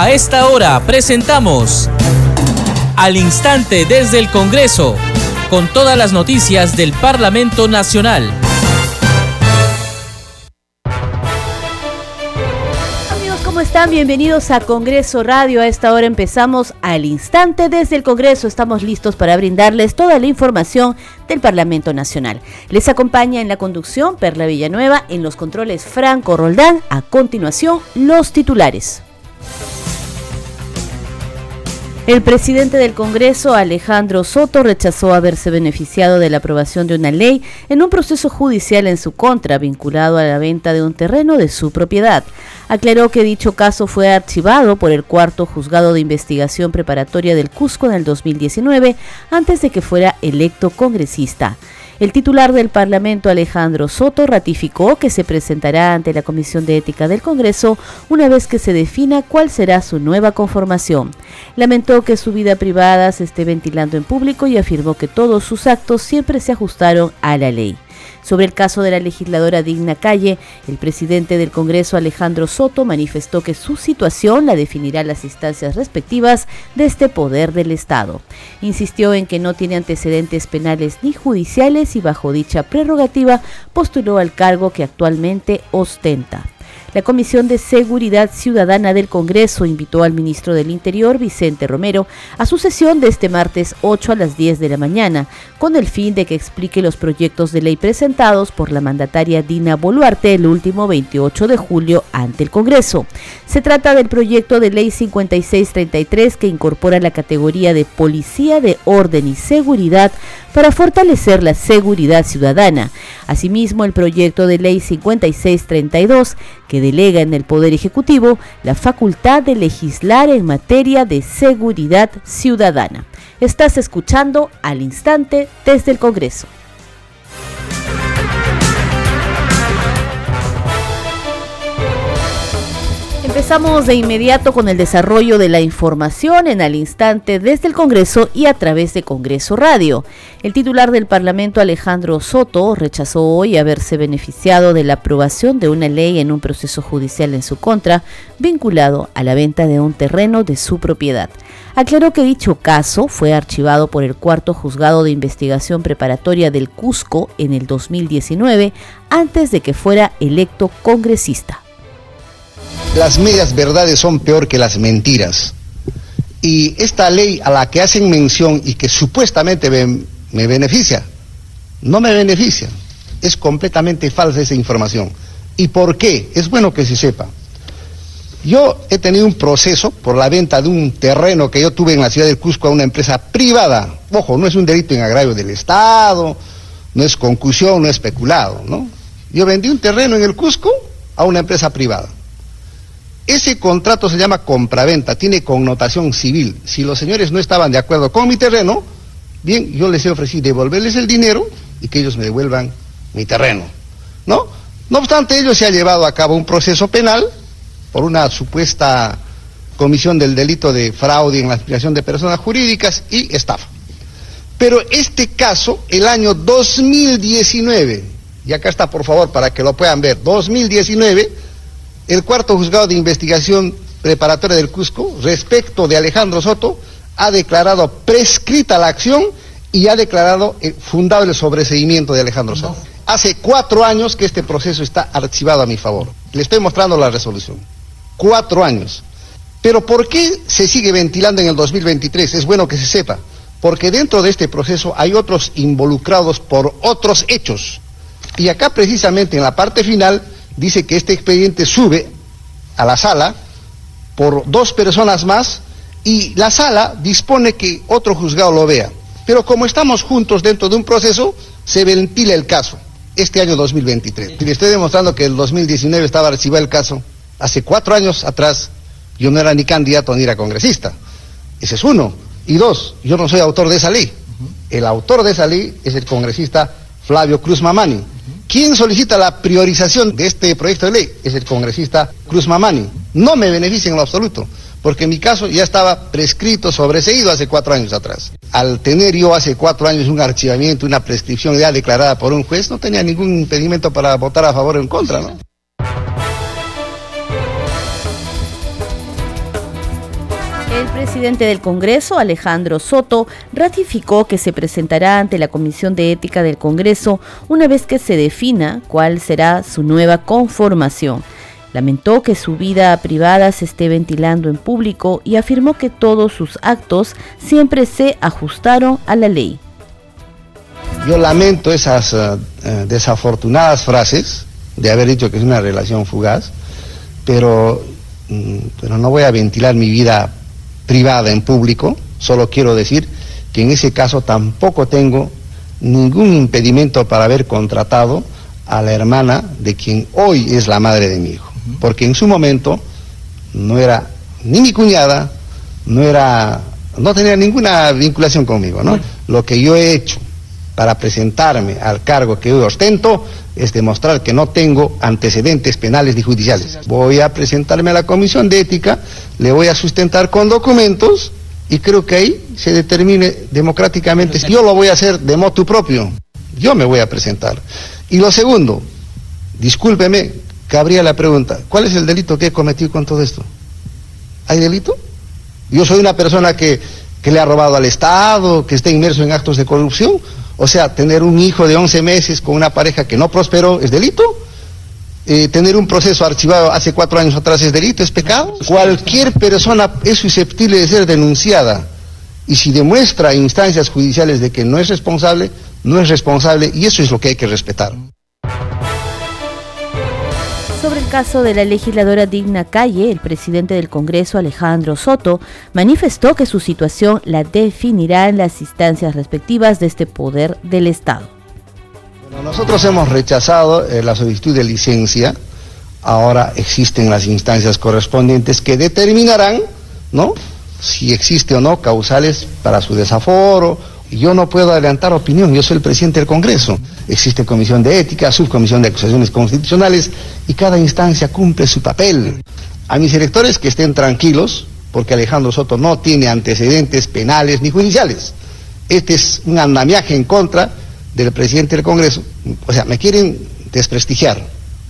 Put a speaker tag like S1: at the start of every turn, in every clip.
S1: A esta hora presentamos Al Instante desde el Congreso, con todas las noticias del Parlamento Nacional.
S2: ¿Cómo están? Bienvenidos a Congreso Radio. A esta hora empezamos al instante desde el Congreso. Estamos listos para brindarles toda la información del Parlamento Nacional. Les acompaña en la conducción Perla Villanueva, en los controles Franco Roldán. A continuación, los titulares. El presidente del Congreso, Alejandro Soto, rechazó haberse beneficiado de la aprobación de una ley en un proceso judicial en su contra vinculado a la venta de un terreno de su propiedad. Aclaró que dicho caso fue archivado por el cuarto juzgado de investigación preparatoria del Cusco en el 2019 antes de que fuera electo congresista. El titular del Parlamento, Alejandro Soto, ratificó que se presentará ante la Comisión de Ética del Congreso una vez que se defina cuál será su nueva conformación. Lamentó que su vida privada se esté ventilando en público y afirmó que todos sus actos siempre se ajustaron a la ley. Sobre el caso de la legisladora Digna Calle, el presidente del Congreso Alejandro Soto manifestó que su situación la definirá las instancias respectivas de este poder del Estado. Insistió en que no tiene antecedentes penales ni judiciales y bajo dicha prerrogativa postuló al cargo que actualmente ostenta. La Comisión de Seguridad Ciudadana del Congreso invitó al ministro del Interior, Vicente Romero, a su sesión de este martes 8 a las 10 de la mañana, con el fin de que explique los proyectos de ley presentados por la mandataria Dina Boluarte el último 28 de julio ante el Congreso. Se trata del proyecto de ley 5633 que incorpora la categoría de Policía de Orden y Seguridad para fortalecer la seguridad ciudadana. Asimismo, el proyecto de ley 5632 que delega en el Poder Ejecutivo la facultad de legislar en materia de seguridad ciudadana. Estás escuchando al instante desde el Congreso. Empezamos de inmediato con el desarrollo de la información en al instante desde el Congreso y a través de Congreso Radio. El titular del Parlamento, Alejandro Soto, rechazó hoy haberse beneficiado de la aprobación de una ley en un proceso judicial en su contra, vinculado a la venta de un terreno de su propiedad. Aclaró que dicho caso fue archivado por el cuarto juzgado de investigación preparatoria del Cusco en el 2019, antes de que fuera electo congresista
S3: las medias verdades son peor que las mentiras. Y esta ley a la que hacen mención y que supuestamente me, beneficia, no me beneficia. Es completamente falsa esa información. ¿Y por qué? Es bueno que se sepa. Yo he tenido un proceso por la venta de un terreno que yo tuve en la ciudad de Cusco a una empresa privada. Ojo, no es un delito en agravio del Estado, no es concusión, no es especulado, ¿no? Yo vendí un terreno en el Cusco a una empresa privada. Ese contrato se llama compraventa, tiene connotación civil. Si los señores no estaban de acuerdo con mi terreno, bien, yo les he ofrecido devolverles el dinero y que ellos me devuelvan mi terreno. ¿No? No obstante, ello se ha llevado a cabo un proceso penal por una supuesta comisión del delito de fraude en la aspiración de personas jurídicas y estafa. Pero este caso, el año 2019, y acá está por favor para que lo puedan ver, 2019, el cuarto juzgado de investigación preparatoria del Cusco, respecto de Alejandro Soto, ha declarado prescrita la acción y ha declarado eh, fundado el sobreseimiento de Alejandro Soto. Hace cuatro años que este proceso está archivado a mi favor. Le estoy mostrando la resolución. Cuatro años. Pero ¿por qué se sigue ventilando en el 2023? Es bueno que se sepa. Porque dentro de este proceso hay otros involucrados por otros hechos. Y acá precisamente en la parte final dice que este expediente sube a la sala por dos personas más y la sala dispone que otro juzgado lo vea. Pero como estamos juntos dentro de un proceso, se ventila el caso este año 2023. Le estoy demostrando que el 2019 estaba archivado el caso. Hace cuatro años atrás yo no era ni candidato ni era congresista. Ese es uno. Y dos, yo no soy autor de esa ley. El autor de esa ley es el congresista Flavio Cruz Mamani. ¿Quién solicita la priorización de este proyecto de ley? Es el congresista Cruz Mamani. No me beneficia en lo absoluto, porque mi caso ya estaba prescrito, sobreseído hace cuatro años atrás. Al tener yo hace cuatro años un archivamiento, una prescripción ya declarada por un juez, no tenía ningún impedimento para votar a favor o en contra, ¿no?
S2: El presidente del Congreso, Alejandro Soto, ratificó que se presentará ante la Comisión de Ética del Congreso una vez que se defina cuál será su nueva conformación. Lamentó que su vida privada se esté ventilando en público y afirmó que todos sus actos siempre se ajustaron a la ley.
S3: Yo lamento esas eh, eh, desafortunadas frases de haber dicho que es una relación fugaz, pero, mm, pero no voy a ventilar mi vida privada en público, solo quiero decir que en ese caso tampoco tengo ningún impedimento para haber contratado a la hermana de quien hoy es la madre de mi hijo, porque en su momento no era ni mi cuñada, no era, no tenía ninguna vinculación conmigo, ¿no? Lo que yo he hecho para presentarme al cargo que hoy ostento es demostrar que no tengo antecedentes penales ni judiciales. Voy a presentarme a la Comisión de Ética, le voy a sustentar con documentos y creo que ahí se determine democráticamente. Yo lo voy a hacer de motu propio. Yo me voy a presentar. Y lo segundo, discúlpeme, cabría la pregunta, ¿cuál es el delito que he cometido con todo esto? ¿Hay delito? Yo soy una persona que, que le ha robado al Estado, que está inmerso en actos de corrupción, o sea, tener un hijo de 11 meses con una pareja que no prosperó es delito. Eh, tener un proceso archivado hace cuatro años atrás es delito, es pecado. Cualquier persona es susceptible de ser denunciada y si demuestra instancias judiciales de que no es responsable, no es responsable y eso es lo que hay que respetar.
S2: Caso de la legisladora Digna Calle, el presidente del Congreso, Alejandro Soto, manifestó que su situación la definirá en las instancias respectivas de este poder del Estado.
S3: nosotros hemos rechazado eh, la solicitud de licencia. Ahora existen las instancias correspondientes que determinarán, ¿no? Si existe o no causales para su desaforo yo no puedo adelantar opinión, yo soy el presidente del Congreso. Existe comisión de ética, subcomisión de acusaciones constitucionales y cada instancia cumple su papel. A mis electores que estén tranquilos, porque Alejandro Soto no tiene antecedentes penales ni judiciales. Este es un andamiaje en contra del presidente del Congreso. O sea, me quieren desprestigiar.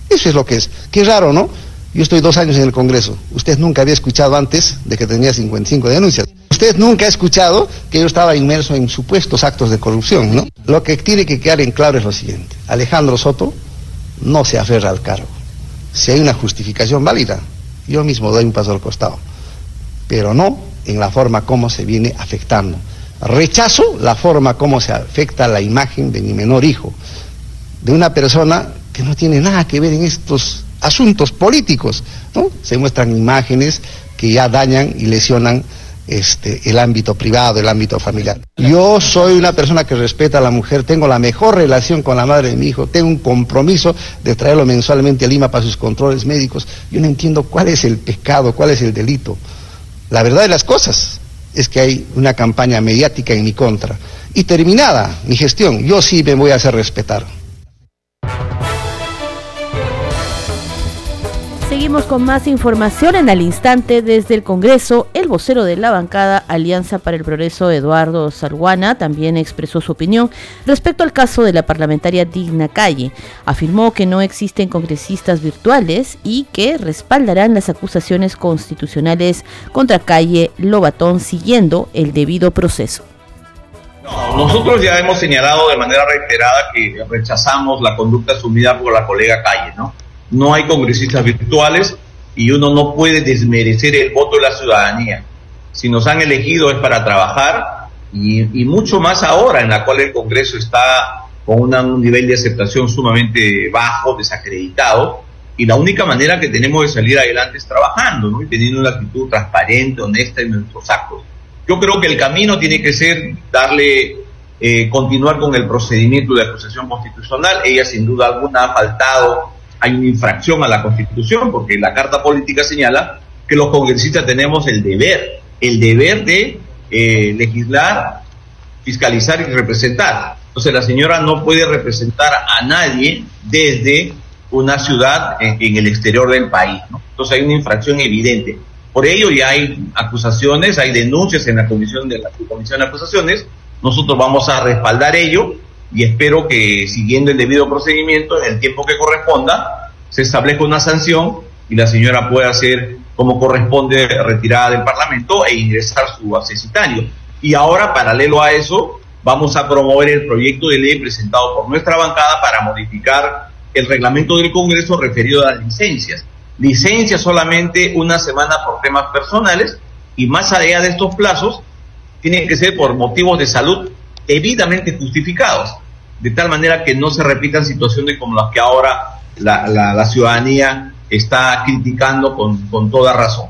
S3: Eso es lo que es. Qué raro, ¿no? Yo estoy dos años en el Congreso. Usted nunca había escuchado antes de que tenía 55 denuncias. Usted nunca ha escuchado que yo estaba inmerso en supuestos actos de corrupción, ¿no? Lo que tiene que quedar en claro es lo siguiente. Alejandro Soto no se aferra al cargo. Si hay una justificación válida, yo mismo doy un paso al costado. Pero no en la forma como se viene afectando. Rechazo la forma como se afecta la imagen de mi menor hijo, de una persona que no tiene nada que ver en estos asuntos políticos. Se muestran imágenes que ya dañan y lesionan este, el ámbito privado, el ámbito familiar. Yo soy una persona que respeta a la mujer, tengo la mejor relación con la madre de mi hijo, tengo un compromiso de traerlo mensualmente a Lima para sus controles médicos. Yo no entiendo cuál es el pecado, cuál es el delito. La verdad de las cosas es que hay una campaña mediática en mi contra. Y terminada mi gestión, yo sí me voy a hacer respetar.
S2: Con más información en al instante desde el Congreso. El vocero de la bancada Alianza para el Progreso, Eduardo Salguana, también expresó su opinión respecto al caso de la parlamentaria Digna Calle. Afirmó que no existen congresistas virtuales y que respaldarán las acusaciones constitucionales contra Calle Lobatón siguiendo el debido proceso.
S4: nosotros ya hemos señalado de manera reiterada que rechazamos la conducta asumida por la colega Calle, ¿no? No hay congresistas virtuales y uno no puede desmerecer el voto de la ciudadanía. Si nos han elegido es para trabajar y, mucho más ahora en la cual el Congreso está con un nivel de aceptación sumamente bajo, desacreditado, y la única manera que tenemos de salir adelante es trabajando ¿no? y teniendo una actitud transparente, honesta en nuestros actos. Yo creo que el camino tiene que ser darle, eh, continuar con el procedimiento de acusación constitucional. Ella sin duda alguna ha faltado hay una infracción a la Constitución, porque la Carta Política señala que los congresistas tenemos el deber, el deber de eh, legislar, fiscalizar y representar. Entonces la señora no puede representar a nadie desde una ciudad en, el exterior del país. Entonces hay una infracción evidente. Por ello ya hay acusaciones, hay denuncias en la comisión de la comisión de acusaciones. Nosotros vamos a respaldar ello y espero que siguiendo el debido procedimiento, en el tiempo que corresponda, se establezca una sanción y la señora pueda ser como corresponde retirada del Parlamento e ingresar su accesitario. Y ahora, paralelo a eso, vamos a promover el proyecto de ley presentado por nuestra bancada para modificar el reglamento del Congreso referido a las licencias. Licencias solamente una semana por temas personales y más allá de estos plazos, tienen que ser por motivos de salud debidamente justificados, de tal manera que no se repitan situaciones como las que ahora la, ciudadanía está criticando con, con toda razón.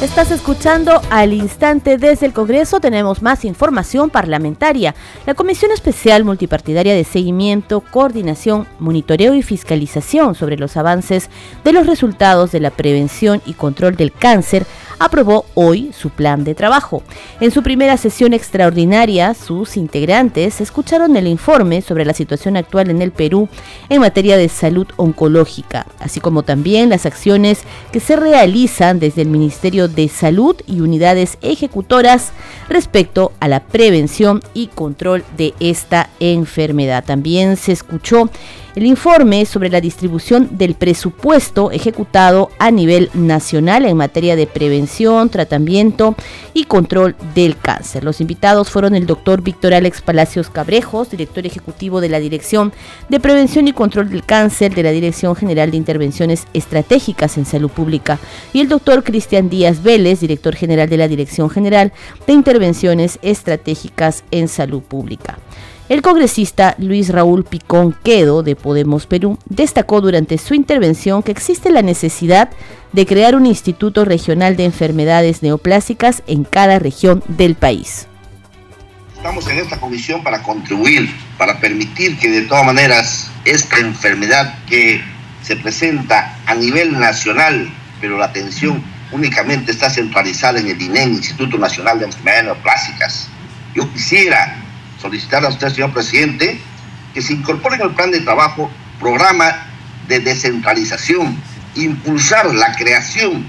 S2: Estás escuchando al instante desde el Congreso. Tenemos más información parlamentaria. La Comisión Especial Multipartidaria de Seguimiento, Coordinación, Monitoreo y Fiscalización sobre los avances de los resultados de la prevención y control del cáncer aprobó hoy su plan de trabajo. En su primera sesión extraordinaria, sus integrantes escucharon el informe sobre la situación actual en el Perú en materia de salud oncológica, así como también las acciones que se realizan desde el Ministerio de Salud y unidades ejecutoras respecto a la prevención y control de esta enfermedad. También se escuchó el informe sobre la distribución del presupuesto ejecutado a nivel nacional en materia de prevención, tratamiento y control del cáncer. Los invitados fueron el doctor Víctor Alex Palacios Cabrejos, director ejecutivo de la Dirección de Prevención y Control del Cáncer de la Dirección General de Intervenciones Estratégicas en Salud Pública, y el doctor Cristian Díaz Vélez, director general de la Dirección General de Intervenciones Estratégicas en Salud Pública. El congresista Luis Raúl Picón Quedo de Podemos Perú destacó durante su intervención que existe la necesidad de crear un instituto regional de enfermedades neoplásicas en cada región del país.
S5: Estamos en esta comisión para contribuir, para permitir que de todas maneras esta enfermedad que se presenta a nivel nacional, pero la atención únicamente está centralizada en el INEN, Instituto Nacional de Enfermedades Neoplásicas. Yo quisiera solicitar a usted, señor presidente, que se incorpore en el plan de trabajo programa de descentralización, impulsar la creación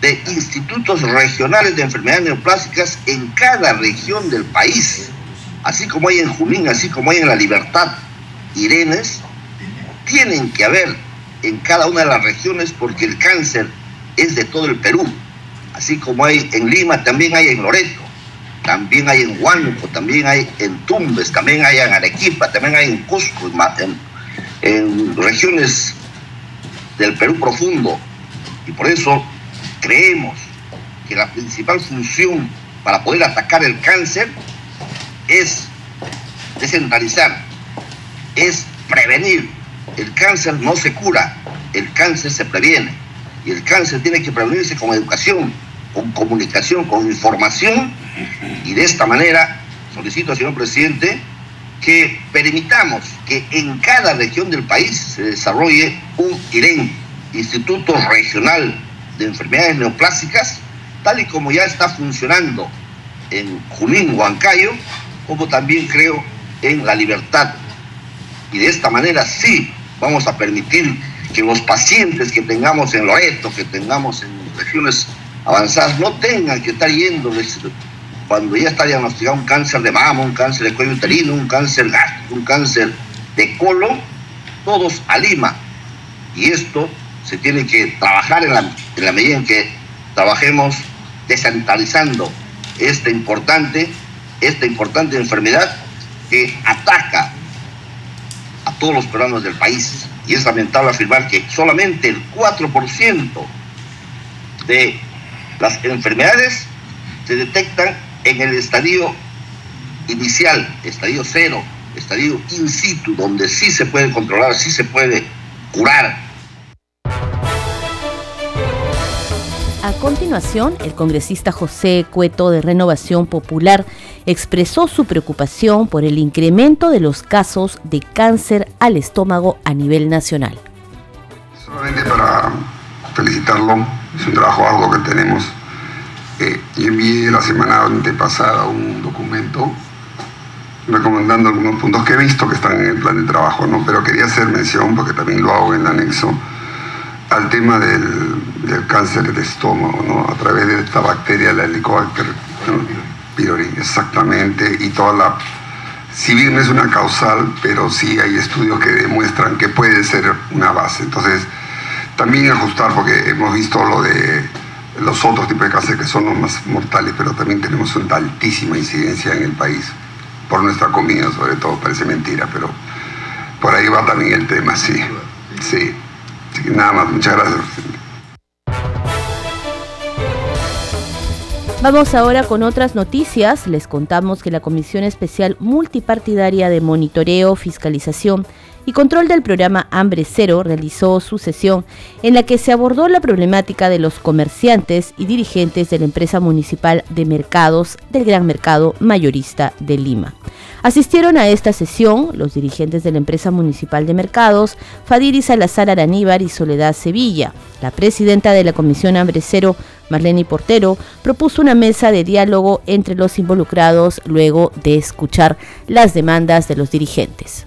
S5: de institutos regionales de enfermedades neoplásicas en cada región del país, así como hay en Junín, así como hay en La Libertad, Irenes, tienen que haber en cada una de las regiones porque el cáncer es de todo el Perú, así como hay en Lima, también hay en Loreto también hay en Huánuco, también hay en Tumbes, también hay en Arequipa, también hay en Cusco, en, en regiones del Perú profundo. Y por eso creemos que la principal función para poder atacar el cáncer es descentralizar, es prevenir. El cáncer no se cura, el cáncer se previene. Y el cáncer tiene que prevenirse con educación, con comunicación, con información y de esta manera solicito, señor presidente, que permitamos que en cada región del país se desarrolle un IREN, Instituto Regional de Enfermedades Neoplásicas, tal y como ya está funcionando en Junín, Huancayo, como también creo en La Libertad. Y de esta manera sí vamos a permitir que los pacientes que tengamos en Loreto, que tengamos en regiones avanzadas, no tengan que estar yendo cuando ya está diagnosticado un cáncer de mama, un cáncer de cuello uterino, un cáncer gástrico, un cáncer de colon, todos a Lima. Y esto se tiene que trabajar en la, en la medida en que trabajemos descentralizando esta importante, esta importante enfermedad que ataca a todos los peruanos del país. Y es lamentable afirmar que solamente el 4% de las enfermedades se detectan en el estadio inicial, estadio cero, estadio in situ, donde sí se puede controlar, sí se puede curar.
S2: A continuación, el congresista José Cueto de Renovación Popular expresó su preocupación por el incremento de los casos de cáncer al estómago a nivel nacional.
S6: Solamente para felicitarlo, es un trabajo algo que tenemos y envié la semana antepasada un documento recomendando algunos puntos que he visto que están en el plan de trabajo, ¿no? pero quería hacer mención, porque también lo hago en el anexo, al tema del, cáncer del estómago, ¿no? a través de esta bacteria, la Helicobacter pylori, exactamente, y toda la... Si bien no es una causal, pero sí hay estudios que demuestran que puede ser una base. Entonces, también ajustar, porque hemos visto lo de los otros tipos de cáncer que son los más mortales, pero también tenemos una altísima incidencia en el país, por nuestra comida sobre todo, parece mentira, pero por ahí va también el tema, sí. Sí. nada más, muchas gracias.
S2: Vamos ahora con otras noticias. Les contamos que la Comisión Especial Multipartidaria de Monitoreo, Fiscalización y Control del programa Hambre Cero realizó su sesión en la que se abordó la problemática de los comerciantes y dirigentes de la empresa municipal de mercados del Gran Mercado Mayorista de Lima. Asistieron a esta sesión los dirigentes de la empresa municipal de mercados, Fadiri Salazar Araníbar y Soledad Sevilla. La presidenta de la Comisión Hambre Cero, Marlene Portero, propuso una mesa de diálogo entre los involucrados luego de escuchar las demandas de los dirigentes.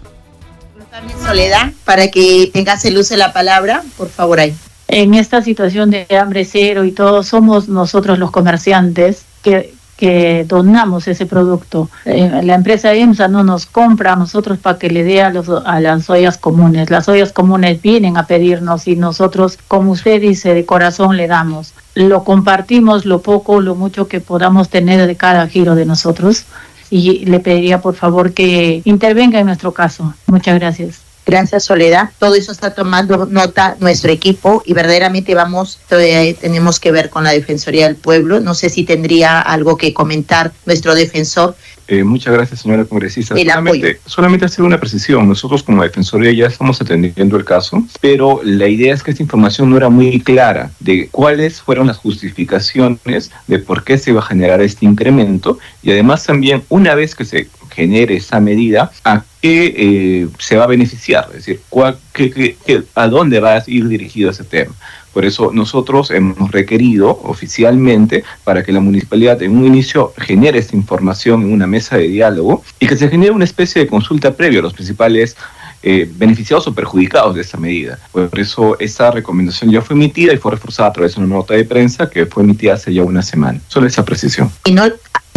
S7: Soledad, para que tengas el la palabra, por favor ahí.
S8: En esta situación de hambre cero y todo, somos nosotros los comerciantes que, que donamos ese producto. Eh, la empresa IMSA no nos compra a nosotros para que le dé a, los, a las ollas comunes. Las ollas comunes vienen a pedirnos y nosotros, como usted dice, de corazón le damos. Lo compartimos lo poco, lo mucho que podamos tener de cada giro de nosotros y le pediría por favor que intervenga en nuestro caso. Muchas gracias.
S7: Gracias, Soledad. Todo eso está tomando nota nuestro equipo y verdaderamente vamos, todavía tenemos que ver con la Defensoría del Pueblo. No sé si tendría algo que comentar nuestro defensor
S9: eh, muchas gracias, señora congresista. Solamente, solamente, hacer una precisión. Nosotros como Defensoría ya estamos atendiendo el caso, pero la idea es que esta información no era muy clara de cuáles fueron las justificaciones de por qué se iba a generar este incremento y además también una vez que se genere esa medida, a qué eh, se va a beneficiar, es decir, cuál, qué, a dónde va a ir dirigido ese tema. Por eso nosotros hemos requerido oficialmente para que la municipalidad en un inicio genere esta información en una mesa de diálogo y que se genere una especie de consulta previa a los principales eh, beneficiados o perjudicados de esta medida. Por eso esa recomendación ya fue emitida y fue reforzada a través de una nota de prensa que fue emitida hace ya una semana. Solo esa precisión.
S7: Y no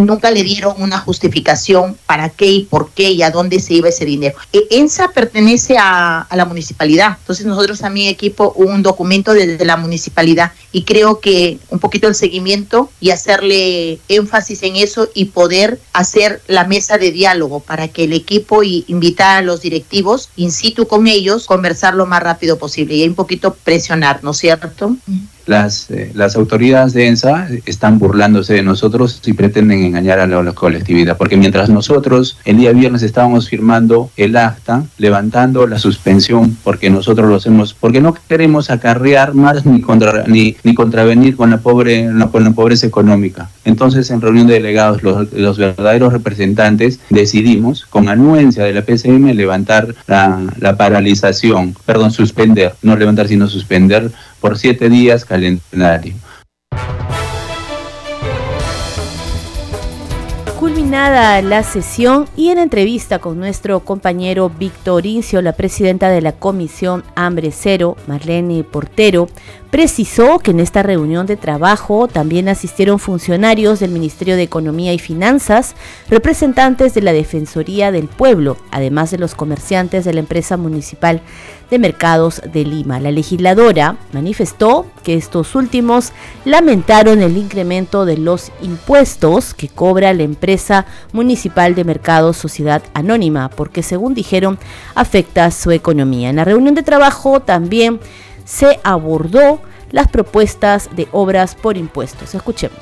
S7: nunca le dieron una justificación para qué y por qué y a dónde se iba ese dinero. E, ENSA pertenece a, la municipalidad, entonces nosotros a mi equipo un documento desde la municipalidad y creo que un poquito el seguimiento y hacerle énfasis en eso y poder hacer la mesa de diálogo para que el equipo y invitar a los directivos in situ con ellos, conversar lo más rápido posible y un poquito presionar, ¿no es cierto?
S10: Las, eh, las autoridades de ENSA están burlándose de nosotros y pretenden engañar a la, colectividad, porque mientras nosotros el día viernes estábamos firmando el acta, levantando la suspensión, porque nosotros lo hacemos, porque no queremos acarrear más ni, contra, ni, ni contravenir con la, pobre, con la pobreza económica. Entonces, en reunión de delegados, los, los verdaderos representantes decidimos, con anuencia de la PCM, levantar la, la paralización, perdón, suspender, no levantar, sino suspender por siete días calendario.
S2: Culminada la sesión y en entrevista con nuestro compañero Víctor Incio, la presidenta de la Comisión Hambre Cero, Marlene Portero, precisó que en esta reunión de trabajo también asistieron funcionarios del Ministerio de Economía y Finanzas, representantes de la Defensoría del Pueblo, además de los comerciantes de la empresa municipal de Mercados de Lima. La legisladora manifestó que estos últimos lamentaron el incremento de los impuestos que cobra la empresa municipal de Mercados Sociedad Anónima, porque según dijeron afecta su economía. En la reunión de trabajo también se abordó las propuestas de obras por impuestos. Escuchemos.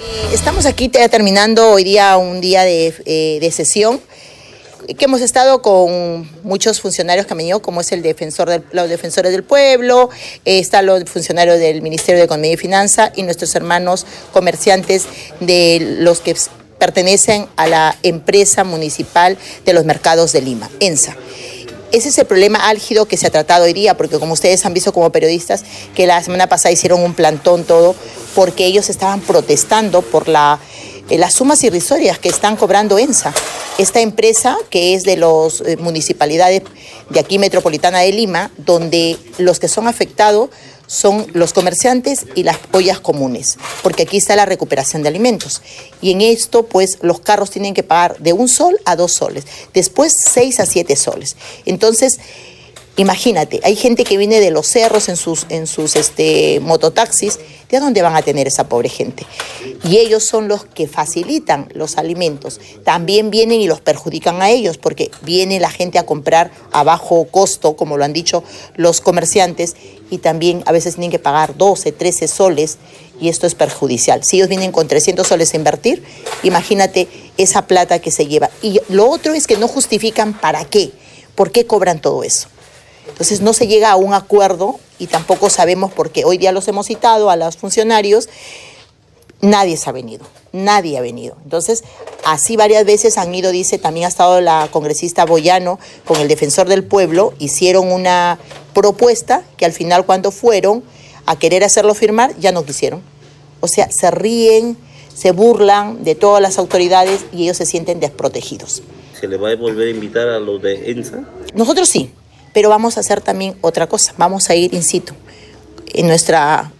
S7: Eh, estamos aquí terminando hoy día un día de, eh, sesión que hemos estado con muchos funcionarios que han como es el defensor de los defensores del pueblo, eh, están los funcionarios del Ministerio de Economía y Finanza y nuestros hermanos comerciantes de los que pertenecen a la empresa municipal de los mercados de Lima, ENSA. Ese es el problema álgido que se ha tratado hoy día, porque como ustedes han visto como periodistas, que la semana pasada hicieron un plantón todo, porque ellos estaban protestando por la, eh, las sumas irrisorias que están cobrando ENSA. Esta empresa que es de las eh, municipalidades de aquí metropolitana de Lima, donde los que son afectados son los comerciantes y las ollas comunes, porque aquí está la recuperación de alimentos. Y en esto, pues, los carros tienen que pagar de un sol a dos soles, después seis a siete soles. Entonces, Imagínate, hay gente que viene de los cerros en sus, en sus este, mototaxis, ¿de dónde van a tener esa pobre gente? Y ellos son los que facilitan los alimentos. También vienen y los perjudican a ellos, porque viene la gente a comprar a bajo costo, como lo han dicho los comerciantes, y también a veces tienen que pagar 12, 13 soles, y esto es perjudicial. Si ellos vienen con 300 soles a invertir, imagínate esa plata que se lleva. Y lo otro es que no justifican para qué, por qué cobran todo eso. Entonces no se llega a un acuerdo y tampoco sabemos por qué. Hoy día los hemos citado a los funcionarios, nadie se ha venido, nadie ha venido. Entonces, así varias veces han ido, dice, también ha estado la congresista Boyano con el defensor del pueblo, hicieron una propuesta que al final cuando fueron a querer hacerlo firmar, ya no quisieron. O sea, se ríen, se burlan de todas las autoridades y ellos se sienten desprotegidos.
S11: ¿Se le va a volver a invitar a los de ENSA?
S7: Nosotros sí, pero vamos a hacer también otra cosa, vamos a ir in situ. En nuestra,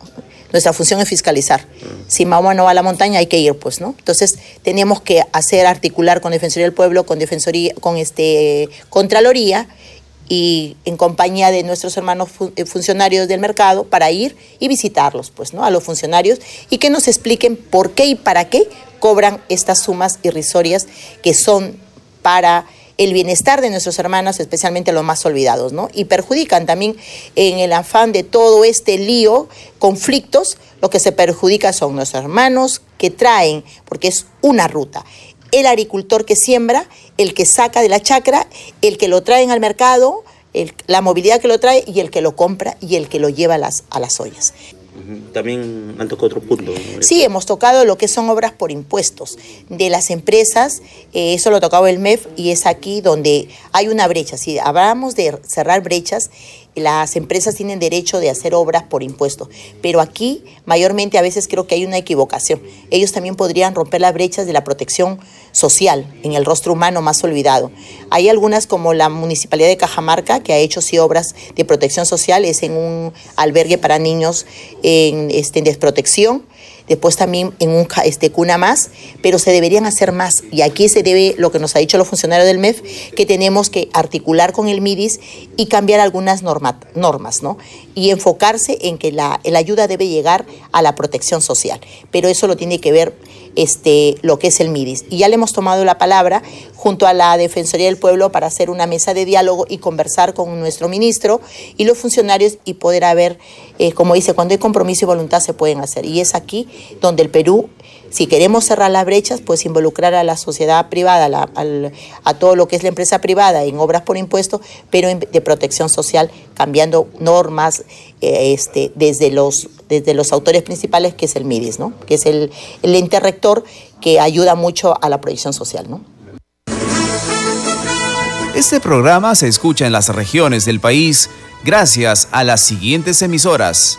S7: nuestra función es fiscalizar. Si Mahoma no va a la montaña, hay que ir, pues, ¿no? Entonces, tenemos que hacer, articular con Defensoría del Pueblo, con Defensoría, con este, Contraloría y en compañía de nuestros hermanos eh, funcionarios del mercado para ir y visitarlos, pues, ¿no? A los funcionarios y que nos expliquen por qué y para qué cobran estas sumas irrisorias que son para el bienestar de nuestros hermanos, especialmente los más olvidados, ¿no? Y perjudican también en el afán de todo este lío, conflictos, lo que se perjudica son nuestros hermanos que traen, porque es una ruta. El agricultor que siembra, el que saca de la chacra, el que lo traen al mercado, la movilidad que lo trae y el que lo compra y el que lo lleva a las, a las ollas.
S11: También han tocado otro punto.
S7: Sí, hemos tocado lo que son obras por impuestos de las empresas. Eh, eso lo ha tocado el MEF y es aquí donde hay una brecha. Si hablamos de cerrar brechas, las empresas tienen derecho de hacer obras por impuestos, pero aquí mayormente a veces creo que hay una equivocación. Ellos también podrían romper las brechas de la protección social en el rostro humano más olvidado. Hay algunas como la Municipalidad de Cajamarca que ha hecho sí obras de protección social, es en un albergue para niños en, este, en desprotección después también en un este, cuna más, pero se deberían hacer más. Y aquí se debe, lo que nos ha dicho los funcionarios del MEF, que tenemos que articular con el MIDIS y cambiar algunas normas, ¿no? Y enfocarse en que la, la ayuda debe llegar a la protección social. Pero eso lo tiene que ver este, lo que es el MIDIS. Y ya le hemos tomado la palabra junto a la Defensoría del Pueblo para hacer una mesa de diálogo y conversar con nuestro ministro y los funcionarios y poder haber, eh, como dice, cuando hay compromiso y voluntad se pueden hacer. Y es aquí donde el Perú, si queremos cerrar las brechas, pues involucrar a la sociedad privada, a todo lo que es la empresa privada en obras por impuesto, pero de protección social, cambiando normas eh, este, desde, los, desde los autores principales, que es el MIDIS, ¿no? que es el, el ente rector que ayuda mucho a la proyección social. ¿no?
S12: Este programa se escucha en las regiones del país gracias a las siguientes emisoras.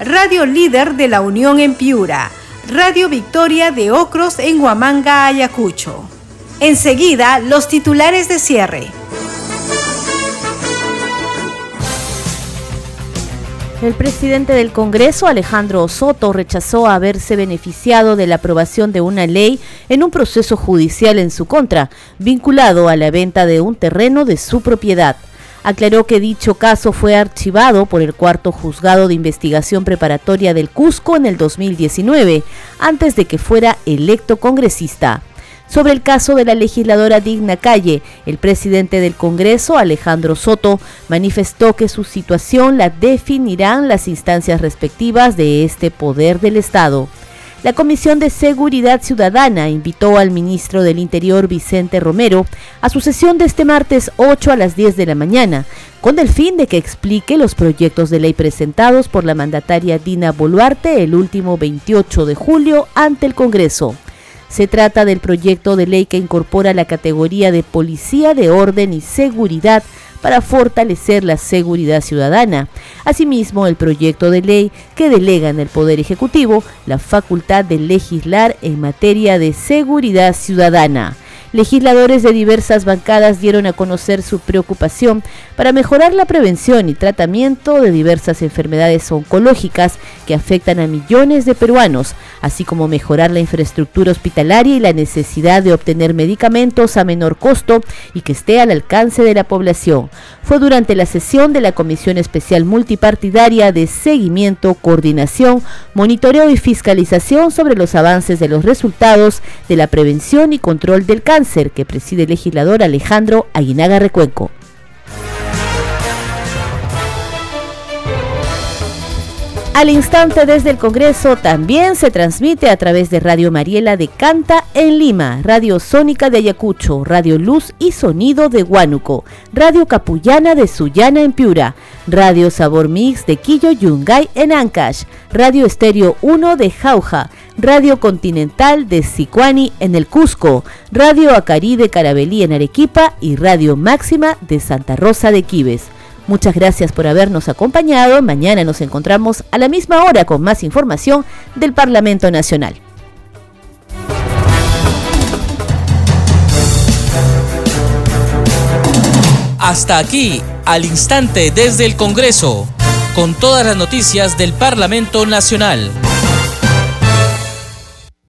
S13: Radio Líder de la Unión en Piura, Radio Victoria de Ocros en Huamanga, Ayacucho. Enseguida, los titulares de cierre.
S2: El presidente del Congreso, Alejandro Soto, rechazó haberse beneficiado de la aprobación de una ley en un proceso judicial en su contra, vinculado a la venta de un terreno de su propiedad aclaró que dicho caso fue archivado por el cuarto juzgado de investigación preparatoria del Cusco en el 2019, antes de que fuera electo congresista. Sobre el caso de la legisladora Digna Calle, el presidente del Congreso, Alejandro Soto, manifestó que su situación la definirán las instancias respectivas de este poder del Estado. La Comisión de Seguridad Ciudadana invitó al ministro del Interior Vicente Romero a su sesión de este martes 8 a las 10 de la mañana, con el fin de que explique los proyectos de ley presentados por la mandataria Dina Boluarte el último 28 de julio ante el Congreso. Se trata del proyecto de ley que incorpora la categoría de Policía de Orden y Seguridad para fortalecer la seguridad ciudadana. Asimismo, el proyecto de ley que delega en el Poder Ejecutivo la facultad de legislar en materia de seguridad ciudadana. Legisladores de diversas bancadas dieron a conocer su preocupación para mejorar la prevención y tratamiento de diversas enfermedades oncológicas que afectan a millones de peruanos, así como mejorar la infraestructura hospitalaria y la necesidad de obtener medicamentos a menor costo y que esté al alcance de la población. Fue durante la sesión de la Comisión Especial Multipartidaria de Seguimiento, Coordinación, Monitoreo y Fiscalización sobre los avances de los resultados de la prevención y control del cáncer que preside el legislador Alejandro Aguinaga Recuenco. Al instante desde el Congreso también se transmite a través de Radio Mariela de Canta en Lima, Radio Sónica de Ayacucho, Radio Luz y Sonido de Huánuco, Radio Capullana de Sullana en Piura, Radio Sabor Mix de Quillo Yungay en Ancash, Radio Estéreo 1 de Jauja, Radio Continental de Sicuani en el Cusco, Radio Acarí de Carabelí en Arequipa y Radio Máxima de Santa Rosa de Quibes. Muchas gracias por habernos acompañado. Mañana nos encontramos a la misma hora con más información del Parlamento Nacional.
S1: Hasta aquí, al instante desde el Congreso, con todas las noticias del Parlamento Nacional.